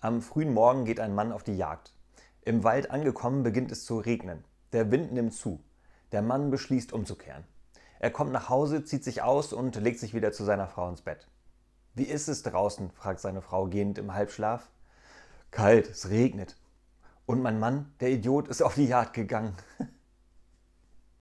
Am frühen Morgen geht ein Mann auf die Jagd. Im Wald angekommen beginnt es zu regnen. Der Wind nimmt zu. Der Mann beschließt umzukehren. Er kommt nach Hause, zieht sich aus und legt sich wieder zu seiner Frau ins Bett. Wie ist es draußen? fragt seine Frau gehend im Halbschlaf. Kalt, es regnet. Und mein Mann, der Idiot, ist auf die Jagd gegangen.